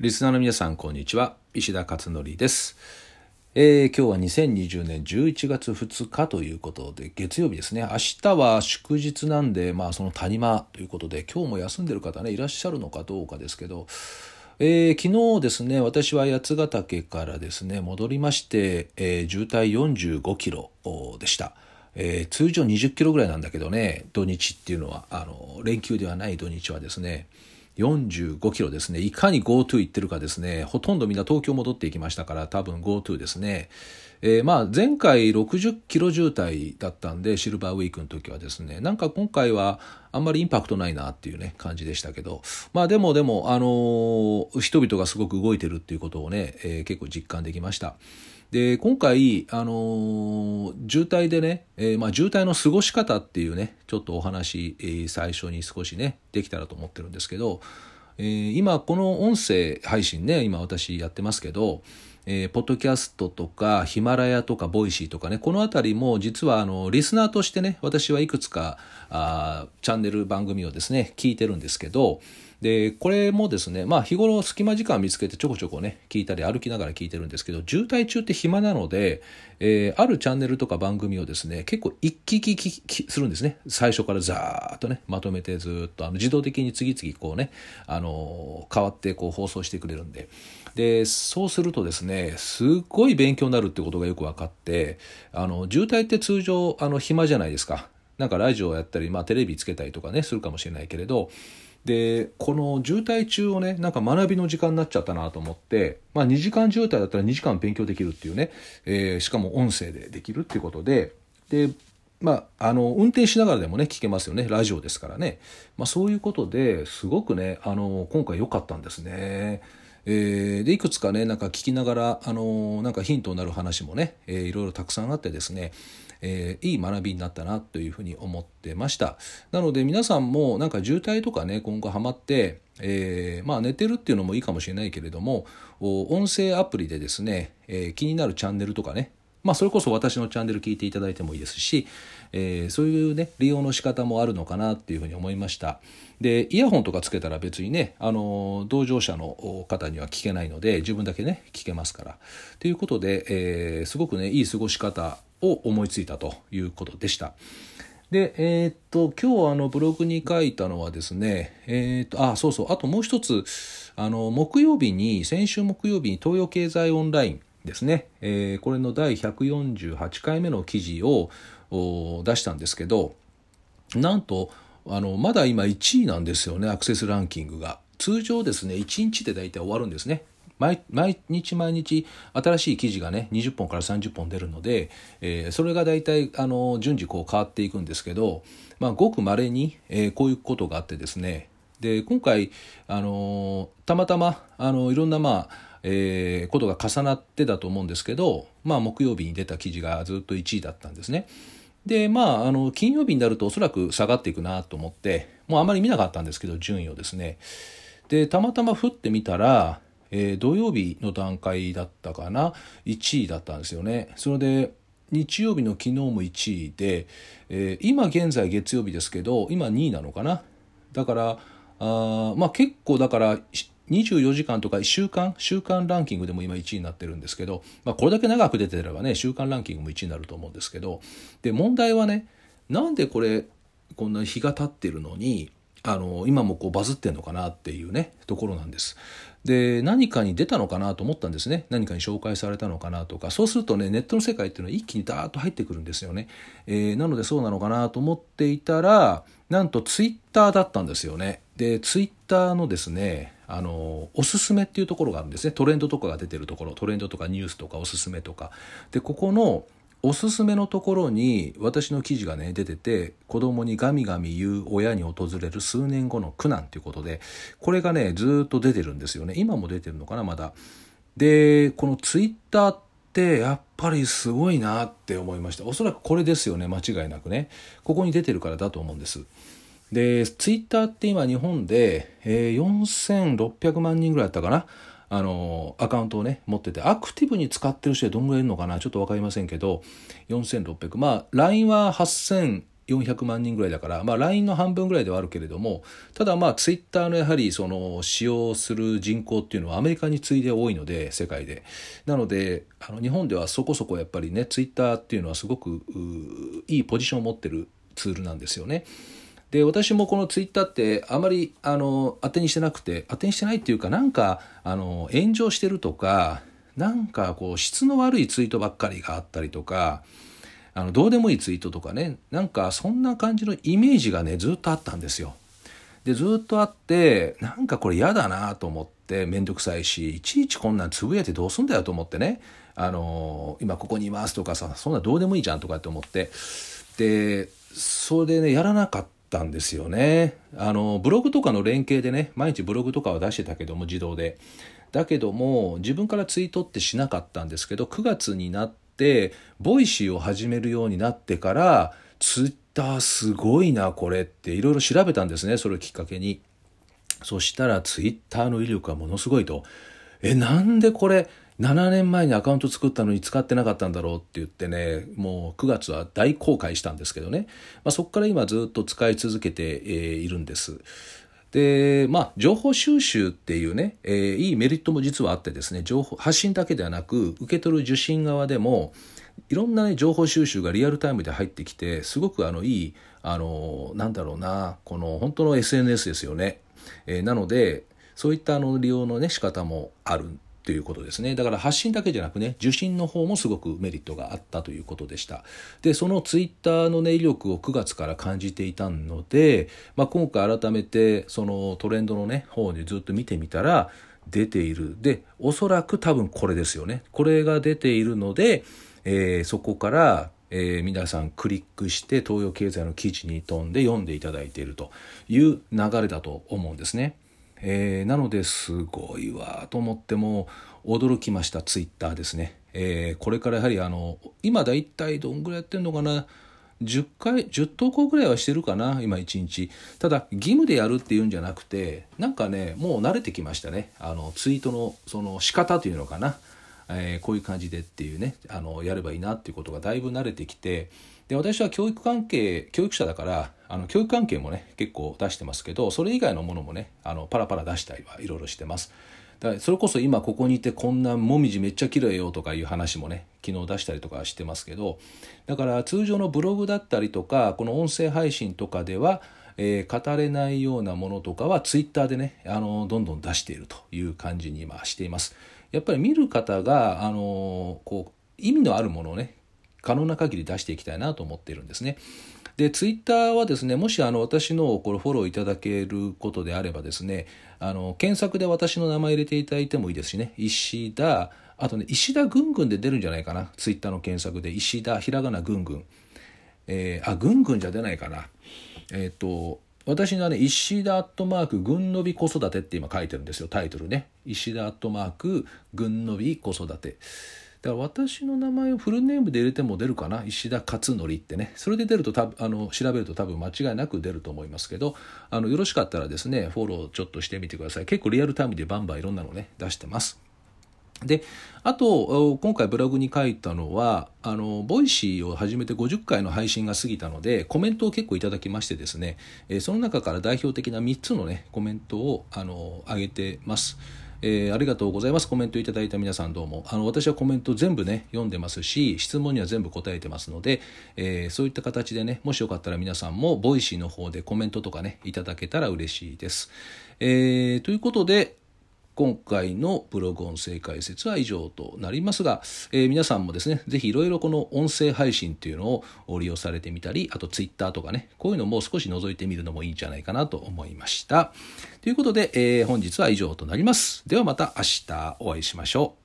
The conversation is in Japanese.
リスナーの皆さん、こんにちは。石田勝則です。えー、今日は2020年11月2日ということで、月曜日ですね。明日は祝日なんで、まあその谷間ということで、今日も休んでる方ね、いらっしゃるのかどうかですけど、えー、昨日ですね、私は八ヶ岳からですね、戻りまして、えー、渋滞45キロでした。えー、通常20キロぐらいなんだけどね、土日っていうのは、あの、連休ではない土日はですね、45キロですね。いかに GoTo 行ってるかですね。ほとんどみんな東京戻っていきましたから、多分 GoTo ですね。えー、まあ前回60キロ渋滞だったんで、シルバーウィークの時はですね、なんか今回はあんまりインパクトないなっていうね、感じでしたけど、まあでもでも、あのー、人々がすごく動いてるっていうことをね、えー、結構実感できました。で今回、あのー、渋滞でね、えー、まあ、渋滞の過ごし方っていうねちょっとお話、えー、最初に少しねできたらと思ってるんですけど、え今この音声配信ね今私やってますけど、えー、ポッドキャストとかヒマラヤとかボイシーとかねこの辺りも実はあのリスナーとしてね私はいくつかあチャンネル番組をですね聞いてるんですけどでこれもですねまあ日頃隙間時間見つけてちょこちょこね聞いたり歩きながら聞いてるんですけど渋滞中って暇なので、えー、あるチャンネルとか番組をですね結構一気聞きするんですね。最初からザーッとねまとめてずっとあの自動的に次々こうねあの変わってこう放送してくれるんで。でそうするとですねすっごい勉強になるってことがよく分かってあの渋滞って通常あの暇じゃないですか。なんかラジオやったり、まあ、テレビつけたりとかねするかもしれないけれどでこの渋滞中をねなんか学びの時間になっちゃったなと思って、まあ、2時間渋滞だったら2時間勉強できるっていうね、えー、しかも音声でできるっていうことででまあ、あの運転しながらでもね聞けますよねラジオですからね、まあ、そういうことですごくねあの今回良かったんですね。えー、でいくつかねなんか聞きながらあのなんかヒントになる話もね、えー、いろいろたくさんあってですねえー、いい学びになったなというふうに思ってましたなので皆さんもなんか渋滞とかね今後ハマって、えー、まあ寝てるっていうのもいいかもしれないけれども音声アプリでですね、えー、気になるチャンネルとかねまあ、それこそ私のチャンネル聞いていただいてもいいですし、えー、そういうね、利用の仕方もあるのかなっていうふうに思いました。で、イヤホンとかつけたら別にね、あの、同乗者の方には聞けないので、自分だけね、聞けますから。ということで、え、すごくね、いい過ごし方を思いついたということでした。で、えー、っと、今日あのブログに書いたのはですね、えー、っと、あ、そうそう、あともう一つ、あの、木曜日に、先週木曜日に東洋経済オンラインですね、えー、これの第148回目の記事を出したんですけど、なんと、あの、まだ今1位なんですよね、アクセスランキングが。通常ですね、1日で大体終わるんですね。毎日毎日新しい記事がね20本から30本出るので、えー、それが大体あの順次こう変わっていくんですけど、まあ、ごくまれに、えー、こういうことがあってですねで今回あのたまたまあのいろんなまあえー、ことが重なってだと思うんですけど、まあ、木曜日に出た記事がずっと1位だったんですね。でまああの金曜日になるとおそらく下がっていくなと思ってもうあまり見なかったんですけど順位をですねでたまたま降ってみたらえー、土曜日の段階だったかな？1位だったんですよね。それで日曜日の昨日も1位で、えー、今現在月曜日ですけど今2位なのかな？だからあまあ結構だから24時間とか週間？週間ランキングでも今1位になってるんですけど、まあ、これだけ長く出てればね週間ランキングも1位になると思うんですけどで問題はねなんでこれこんな日が経ってるのにあの今もこうバズってんのかなっていうねところなんです。で何かに出たのかなと思ったんですね。何かに紹介されたのかなとか。そうするとねネットの世界っていうのは一気にダーッと入ってくるんですよね、えー、なのでそうなのかなと思っていたらなんとツイッターだったんですよね。でツイッターのですねあのおすすめっていうところがあるんですね。トレンドとかが出てるところ。トレンドとかニュースとかおすすめとか。でここのおすすめのところに私の記事がね出てて子供にガミガミ言う親に訪れる数年後の苦難ということでこれがねずっと出てるんですよね。今も出てるのかなまだ。でこのツイッターってやっぱりすごいなって思いました。おそらくこれですよね間違いなくね。ここに出てるからだと思うんです。でツイッターって今日本で、えー、4600万人ぐらいだったかな。あのアカウントをね持っててアクティブに使ってる人はどんぐらいいるのかな？ちょっと分かりませんけど4600まあ LINE は8400万人ぐらいだから、まあ、LINE の半分ぐらいではあるけれどもただまあ Twitter のやはりその使用する人口っていうのはアメリカに次いで多いので世界で。なのであの日本ではそこそこやっぱりね Twitter っていうのはすごくいいポジションを持ってるツールなんですよね。で私もこのツイッターってあまりあの当てにしてなくて当てにしてないっていうかなんかあの炎上してるとかなんかこう質の悪いツイートばっかりがあったりとかあのどうでもいいツイートとかねなんかそんな感じのイメージがねずっとあったんですよ。でずっとあってなんかこれ嫌だなと思って面倒くさいしいちいちこんなんつぶやいてどうすんだよと思ってねあの今ここにいますとかさそんなどうでもいいじゃんとかって思ってでそれでねやらなかったんですよね。あのブログとかの連携でね毎日ブログとかは出してたけども自動で。だけども自分からツイートってしなかったんですけど9月になってボイシーを始めるようになってからツイッターすごいなこれっていろいろ調べたんですねそれをきっかけに。そしたらツイッターの威力はものすごいと。えなんでこれ7年前にアカウント作ったのに使ってなかったんだろうって言ってねもう9月は大後悔したんですけどね、まあ、そこから今ずっと使い続けて、いるんです。でまあ情報収集っていうね、えー、いいメリットも実はあってですね情報発信だけではなく受け取る受信側でもいろんな、ね、情報収集がリアルタイムで入ってきてすごくあのいいあのなんだろうなこの本当の SNS ですよね、えー、なのでそういったあの利用のね仕方もあるということですね。だから発信だけじゃなくね、受信の方もすごくメリットがあったということでした。で、そのツイッターのね、威力を9月から感じていたので、まあ、今回改めてそのトレンドのね、方にずっと見てみたら、出ている。で、おそらく多分これですよね。これが出ているので、えー、そこから、えー、皆さんクリックして東洋経済の記事に飛んで読んでいただいているという流れだと思うんですね。えー、なのですごいわと思っても驚きましたツイッターですね、えー、これからやはりあの今だいたいどんぐらいやってるのかな？10回10投稿ぐらいはしてるかな今1日。ただ義務でやるっていうんじゃなくてなんかねもう慣れてきましたね。あのツイートのその仕方というのかな、えー、こういう感じでっていうねあのやればいいなっていうことがだいぶ慣れてきてで私は教育関係教育者だからあの教育関係もね結構出してますけどそれ以外のものもねあのパラパラ出したりはいろいろしてます。だからそれこそ今ここにいてこんなもみじめっちゃ綺麗よとかいう話もね昨日出したりとかしてますけどだから通常のブログだったりとかこの音声配信とかでは、えー、語れないようなものとかはツイッターでねあのどんどん出しているという感じに今しています。やっぱり見る方があのこう意味のあるものをね可能な限り出していきたいなと思っているんですね。で、ツイッターはですね、もしあの私のこれフォローいただけることであればですね、あの検索で私の名前入れていただいてもいいですしね、石田、あとね、石田ぐんぐんで出るんじゃないかな、ツイッターの検索で、石田、ひらがなぐんぐん。えー、あ、ぐんぐんじゃ出ないかな。えっ、と、私のね、石田アットマーク、軍のび子育てって今書いてるんですよ、タイトルね。石田アットマーク、軍のび子育て。だから私の名前をフルネームで入れても出るかな？石田勝則ってねそれで出るとたあの調べると多分間違いなく出ると思いますけどあのよろしかったらですねフォローちょっとしてみてください結構リアルタイムでバンバンいろんなのね出してますであと今回ブログに書いたのはあのボイシーを始めて50回の配信が過ぎたのでコメントを結構いただきましてですね、えその中から代表的な3つのねコメントをあの上げてます。えー、ありがとうございます。コメントいただいた皆さんどうも。あの、私はコメント全部ね、読んでますし、質問には全部答えてますので、えー、そういった形でね、もしよかったら皆さんも、ボイシーの方でコメントとかね、いただけたら嬉しいです。えー、ということで、今回のブログ音声解説は以上となりますが、えー、皆さんもですね、ぜひいろいろこの音声配信っていうのを利用されてみたり、あとツイッターとかね、こういうのも少し覗いてみるのもいいんじゃないかなと思いました。ということで、えー、本日は以上となります。ではまた明日お会いしましょう。